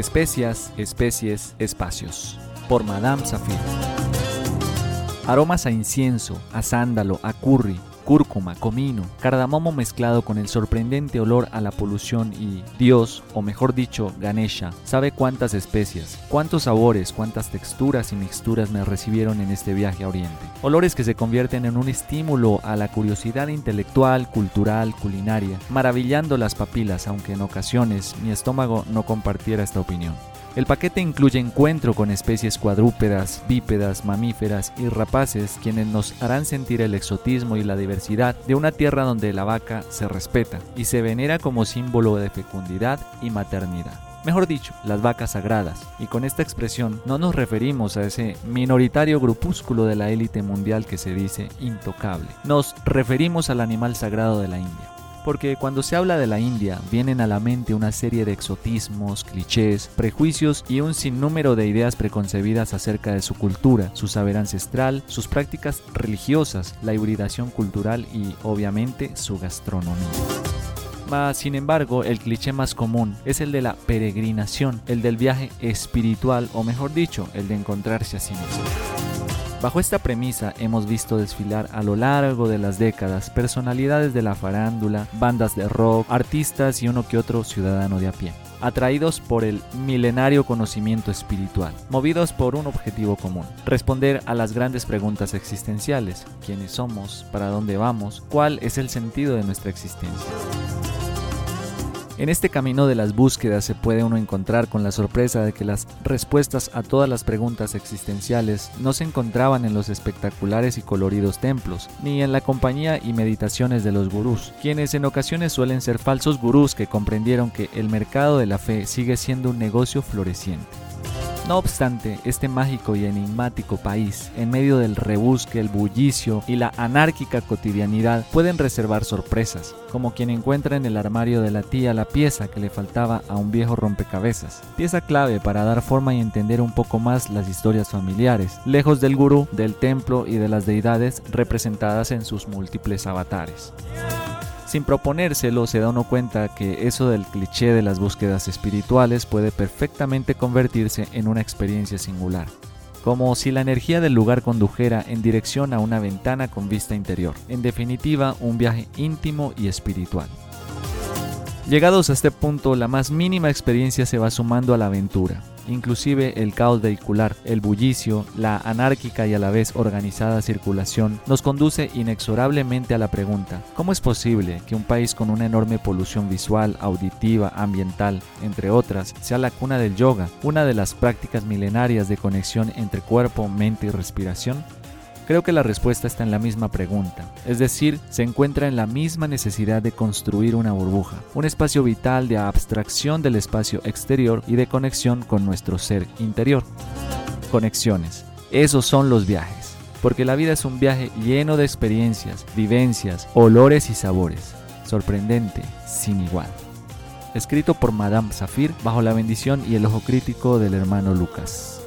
Especias, especies, espacios. Por Madame Safir. Aromas a incienso, a sándalo, a curry, cúrcuma, comino, cardamomo mezclado con el sorprendente olor a la polución y Dios, o mejor dicho, Ganesha, sabe cuántas especias, cuántos sabores, cuántas texturas y mixturas me recibieron en este viaje a Oriente. Olores que se convierten en un estímulo a la curiosidad intelectual, cultural, culinaria, maravillando las papilas, aunque en ocasiones mi estómago no compartiera esta opinión. El paquete incluye encuentro con especies cuadrúpedas, bípedas, mamíferas y rapaces quienes nos harán sentir el exotismo y la diversidad de una tierra donde la vaca se respeta y se venera como símbolo de fecundidad y maternidad. Mejor dicho, las vacas sagradas. Y con esta expresión no nos referimos a ese minoritario grupúsculo de la élite mundial que se dice intocable. Nos referimos al animal sagrado de la India porque cuando se habla de la India vienen a la mente una serie de exotismos, clichés, prejuicios y un sinnúmero de ideas preconcebidas acerca de su cultura, su saber ancestral, sus prácticas religiosas, la hibridación cultural y obviamente su gastronomía. Sin embargo, el cliché más común es el de la peregrinación, el del viaje espiritual o mejor dicho, el de encontrarse a sí mismo. Bajo esta premisa hemos visto desfilar a lo largo de las décadas personalidades de la farándula, bandas de rock, artistas y uno que otro ciudadano de a pie atraídos por el milenario conocimiento espiritual, movidos por un objetivo común, responder a las grandes preguntas existenciales, quiénes somos, para dónde vamos, cuál es el sentido de nuestra existencia. En este camino de las búsquedas se puede uno encontrar con la sorpresa de que las respuestas a todas las preguntas existenciales no se encontraban en los espectaculares y coloridos templos, ni en la compañía y meditaciones de los gurús, quienes en ocasiones suelen ser falsos gurús que comprendieron que el mercado de la fe sigue siendo un negocio floreciente. No obstante, este mágico y enigmático país, en medio del rebusque, el bullicio y la anárquica cotidianidad, pueden reservar sorpresas, como quien encuentra en el armario de la tía la pieza que le faltaba a un viejo rompecabezas, pieza clave para dar forma y entender un poco más las historias familiares, lejos del gurú, del templo y de las deidades representadas en sus múltiples avatares. Sin proponérselo, se da uno cuenta que eso del cliché de las búsquedas espirituales puede perfectamente convertirse en una experiencia singular, como si la energía del lugar condujera en dirección a una ventana con vista interior, en definitiva un viaje íntimo y espiritual. Llegados a este punto, la más mínima experiencia se va sumando a la aventura, inclusive el caos vehicular, el bullicio, la anárquica y a la vez organizada circulación, nos conduce inexorablemente a la pregunta, ¿cómo es posible que un país con una enorme polución visual, auditiva, ambiental, entre otras, sea la cuna del yoga, una de las prácticas milenarias de conexión entre cuerpo, mente y respiración? Creo que la respuesta está en la misma pregunta, es decir, se encuentra en la misma necesidad de construir una burbuja, un espacio vital de abstracción del espacio exterior y de conexión con nuestro ser interior. Conexiones, esos son los viajes, porque la vida es un viaje lleno de experiencias, vivencias, olores y sabores, sorprendente, sin igual. Escrito por Madame Safir bajo la bendición y el ojo crítico del hermano Lucas.